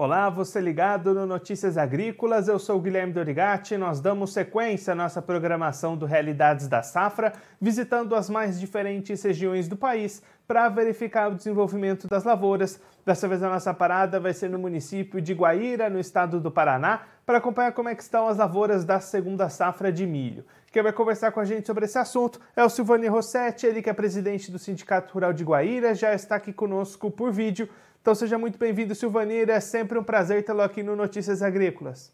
Olá, você ligado no Notícias Agrícolas, eu sou Guilherme Dorigati. Nós damos sequência à nossa programação do Realidades da Safra, visitando as mais diferentes regiões do país para verificar o desenvolvimento das lavouras. Dessa vez a nossa parada vai ser no município de Guaíra, no estado do Paraná, para acompanhar como é que estão as lavouras da segunda safra de milho. Quem vai conversar com a gente sobre esse assunto é o Silvani Rossetti, ele que é presidente do Sindicato Rural de Guaíra, já está aqui conosco por vídeo. Então seja muito bem-vindo, Silvanir. É sempre um prazer tê-lo aqui no Notícias Agrícolas.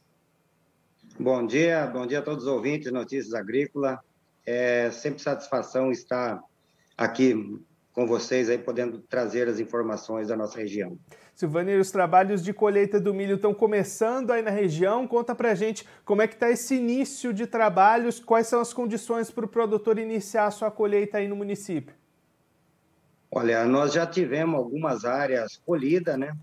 Bom dia, bom dia a todos os ouvintes de Notícias Agrícolas. É sempre satisfação estar aqui com vocês aí, podendo trazer as informações da nossa região. Silvanir, os trabalhos de colheita do milho estão começando aí na região. Conta pra gente como é que está esse início de trabalhos, quais são as condições para o produtor iniciar a sua colheita aí no município. Olha, nós já tivemos algumas áreas colhidas, né?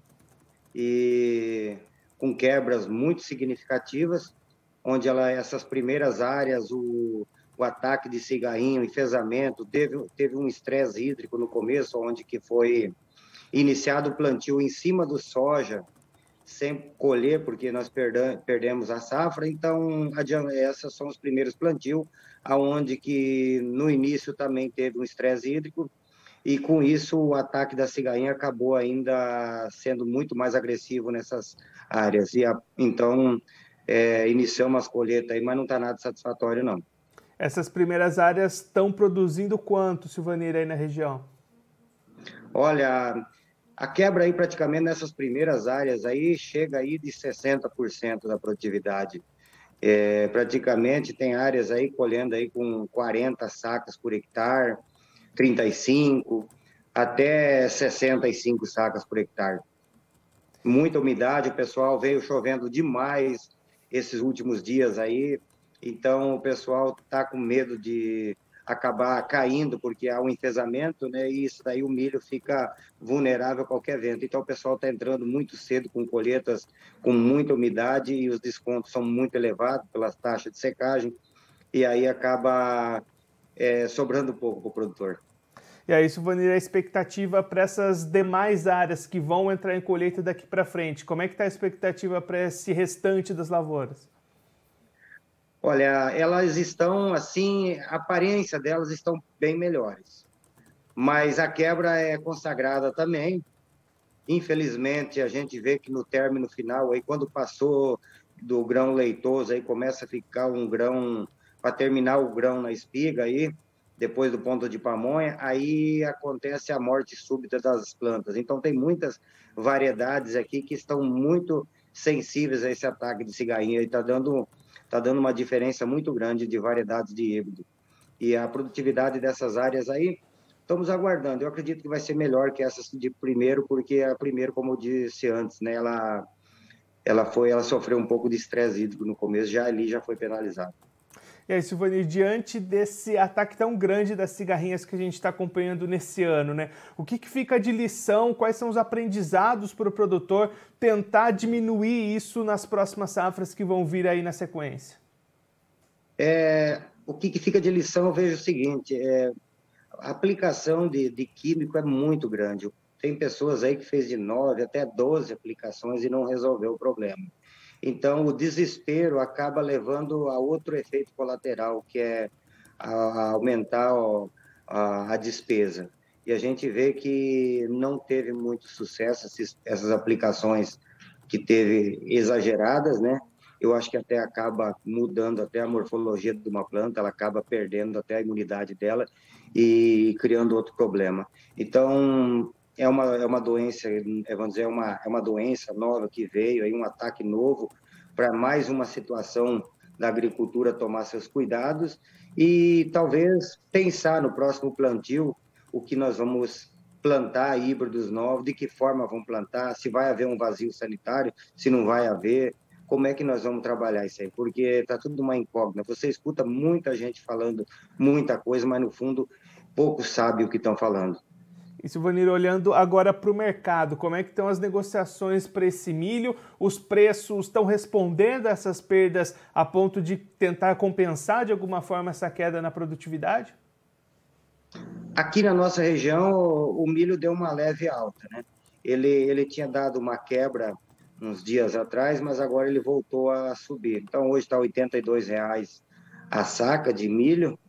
E com quebras muito significativas, onde ela, essas primeiras áreas, o, o ataque de cigarrinho, enfesamento, teve, teve um estresse hídrico no começo, onde que foi iniciado o plantio em cima do soja, sem colher, porque nós perdemos a safra, então essas são os primeiros plantios, aonde que no início também teve um estresse hídrico, e com isso o ataque da cigainha acabou ainda sendo muito mais agressivo nessas áreas. E a, então é, iniciamos as colheitas aí, mas não está nada satisfatório não. Essas primeiras áreas estão produzindo quanto, Silvanir, aí na região? Olha, a quebra aí praticamente nessas primeiras áreas aí chega aí de 60% da produtividade. É, praticamente tem áreas aí colhendo aí com 40 sacas por hectare, 35 até 65 sacas por hectare. Muita umidade, o pessoal veio chovendo demais esses últimos dias aí, então o pessoal está com medo de acabar caindo porque há um enfesamento, né? E isso daí o milho fica vulnerável a qualquer vento. Então o pessoal está entrando muito cedo com colheitas com muita umidade e os descontos são muito elevados pelas taxas de secagem e aí acaba é, sobrando pouco para o produtor. E aí, Silvanir, a expectativa para essas demais áreas que vão entrar em colheita daqui para frente? Como é que está a expectativa para esse restante das lavouras? Olha, elas estão assim, a aparência delas estão bem melhores. Mas a quebra é consagrada também. Infelizmente, a gente vê que no término final, aí quando passou do grão leitoso, aí começa a ficar um grão para terminar o grão na espiga aí, depois do ponto de pamonha, aí acontece a morte súbita das plantas. Então tem muitas variedades aqui que estão muito sensíveis a esse ataque de cigarrinha e está dando tá dando uma diferença muito grande de variedades de híbrido. E a produtividade dessas áreas aí estamos aguardando. Eu acredito que vai ser melhor que essas de primeiro, porque a primeiro, como eu disse antes, né, ela ela foi, ela sofreu um pouco de estresse hídrico no começo, já ali já foi penalizada. E aí, Silvani, diante desse ataque tão grande das cigarrinhas que a gente está acompanhando nesse ano, né? O que, que fica de lição? Quais são os aprendizados para o produtor tentar diminuir isso nas próximas safras que vão vir aí na sequência? É, o que, que fica de lição, eu vejo o seguinte: é, a aplicação de, de químico é muito grande. Tem pessoas aí que fez de 9 até 12 aplicações e não resolveu o problema. Então, o desespero acaba levando a outro efeito colateral, que é a, aumentar a, despesa. E a gente vê que não teve muito sucesso essas aplicações que teve exageradas, né? Eu acho que até acaba mudando até a morfologia de uma planta, ela acaba perdendo até a imunidade dela e criando outro problema. Então, é uma, é uma doença, é, vamos dizer, é uma, é uma doença nova que veio, aí um ataque novo para mais uma situação da agricultura tomar seus cuidados e talvez pensar no próximo plantio o que nós vamos plantar híbridos novos, de que forma vão plantar, se vai haver um vazio sanitário, se não vai haver, como é que nós vamos trabalhar isso aí, porque está tudo uma incógnita. Você escuta muita gente falando muita coisa, mas no fundo pouco sabe o que estão falando. E Silvanir, olhando agora para o mercado, como é que estão as negociações para esse milho? Os preços estão respondendo a essas perdas a ponto de tentar compensar de alguma forma essa queda na produtividade? Aqui na nossa região, o milho deu uma leve alta, né? Ele, ele tinha dado uma quebra uns dias atrás, mas agora ele voltou a subir. Então hoje está R$ 82,00 a saca de milho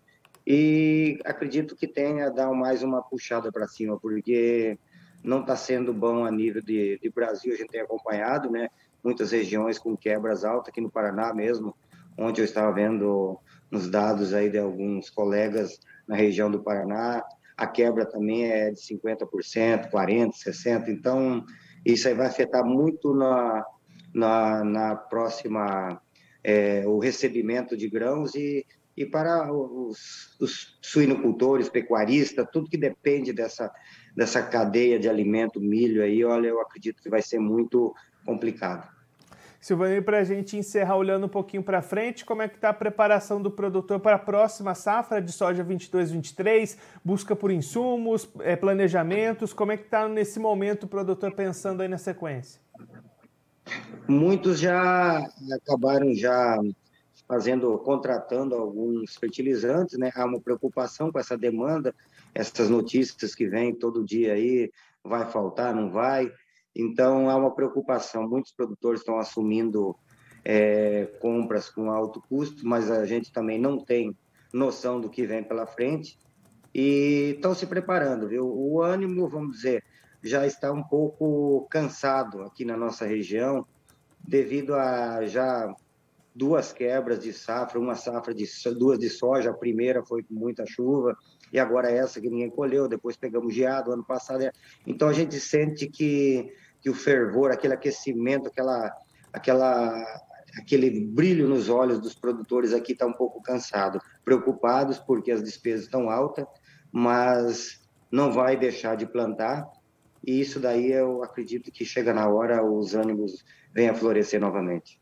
e acredito que tenha dar mais uma puxada para cima, porque não está sendo bom a nível de, de, Brasil, a gente tem acompanhado, né? Muitas regiões com quebras altas, aqui no Paraná mesmo, onde eu estava vendo nos dados aí de alguns colegas na região do Paraná, a quebra também é de 50%, 40%, 60%, então isso aí vai afetar muito na, na, na próxima, é, o recebimento de grãos e, e para os, os suinocultores, pecuaristas, tudo que depende dessa, dessa cadeia de alimento, milho aí, olha, eu acredito que vai ser muito complicado. Silvani, para a gente encerrar olhando um pouquinho para frente, como é que está a preparação do produtor para a próxima safra de soja 22-23? Busca por insumos, é, planejamentos, como é que está nesse momento o produtor pensando aí na sequência? Muitos já acabaram já fazendo, contratando alguns fertilizantes, né? Há uma preocupação com essa demanda, essas notícias que vêm todo dia aí, vai faltar, não vai. Então, há uma preocupação. Muitos produtores estão assumindo é, compras com alto custo, mas a gente também não tem noção do que vem pela frente e estão se preparando, viu? O ânimo, vamos dizer, já está um pouco cansado aqui na nossa região, devido a já duas quebras de safra, uma safra de duas de soja, a primeira foi com muita chuva e agora essa que ninguém colheu, depois pegamos geado ano passado. Então a gente sente que que o fervor, aquele aquecimento, aquela, aquela, aquele brilho nos olhos dos produtores aqui está um pouco cansado, preocupados porque as despesas estão altas, mas não vai deixar de plantar. E isso daí eu acredito que chega na hora os ânimos venham a florescer novamente.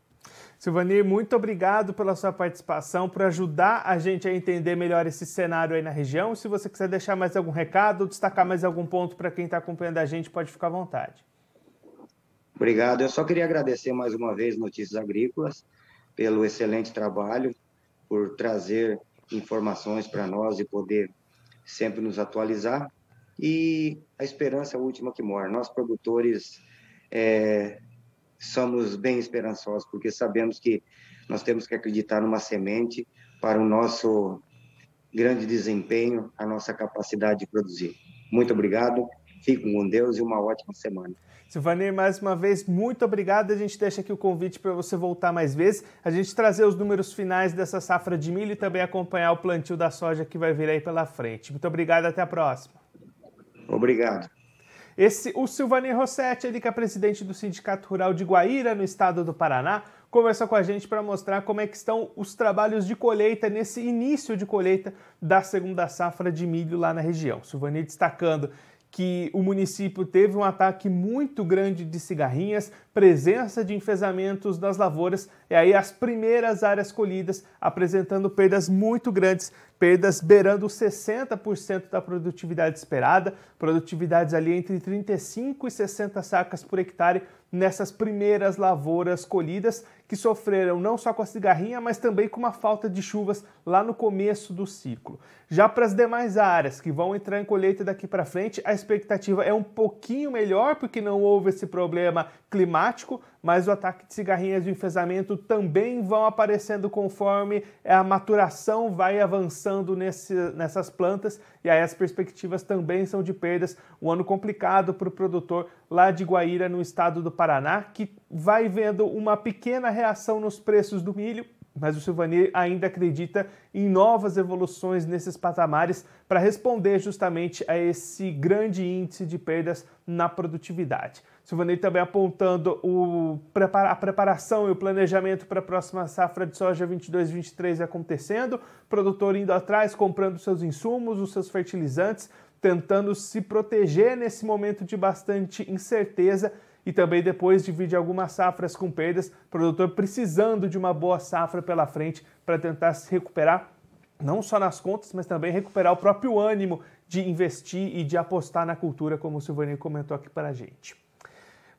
Silvani, muito obrigado pela sua participação, por ajudar a gente a entender melhor esse cenário aí na região. Se você quiser deixar mais algum recado, destacar mais algum ponto para quem está acompanhando a gente, pode ficar à vontade. Obrigado. Eu só queria agradecer mais uma vez Notícias Agrícolas pelo excelente trabalho, por trazer informações para nós e poder sempre nos atualizar. E a esperança é a última que mora. Nós, produtores, é, somos bem esperançosos, porque sabemos que nós temos que acreditar numa semente para o nosso grande desempenho, a nossa capacidade de produzir. Muito obrigado, fiquem com Deus e uma ótima semana. Silvanir, mais uma vez, muito obrigado. A gente deixa aqui o convite para você voltar mais vezes, a gente trazer os números finais dessa safra de milho e também acompanhar o plantio da soja que vai vir aí pela frente. Muito obrigado, até a próxima. Obrigado. Esse, o Silvanir Rossetti, ele que é presidente do Sindicato Rural de Guaíra, no estado do Paraná, conversou com a gente para mostrar como é que estão os trabalhos de colheita nesse início de colheita da segunda safra de milho lá na região. Silvanir destacando que o município teve um ataque muito grande de cigarrinhas, presença de enfesamentos nas lavouras e aí as primeiras áreas colhidas apresentando perdas muito grandes, perdas beirando 60% da produtividade esperada, produtividades ali entre 35 e 60 sacas por hectare nessas primeiras lavouras colhidas que sofreram não só com a cigarrinha, mas também com uma falta de chuvas lá no começo do ciclo. Já para as demais áreas que vão entrar em colheita daqui para frente, a expectativa é um pouquinho melhor, porque não houve esse problema climático, mas o ataque de cigarrinhas de enfesamento também vão aparecendo conforme a maturação vai avançando nesse, nessas plantas, e aí as perspectivas também são de perdas. Um ano complicado para o produtor lá de Guaíra, no estado do Paraná, que vai vendo uma pequena reação nos preços do milho, mas o Silvani ainda acredita em novas evoluções nesses patamares para responder justamente a esse grande índice de perdas na produtividade. Silvanei também apontando o, a preparação e o planejamento para a próxima safra de soja 22-23 acontecendo, produtor indo atrás, comprando seus insumos, os seus fertilizantes, tentando se proteger nesse momento de bastante incerteza. E também depois divide algumas safras com perdas, produtor precisando de uma boa safra pela frente para tentar se recuperar não só nas contas, mas também recuperar o próprio ânimo de investir e de apostar na cultura, como o Silvanir comentou aqui para a gente.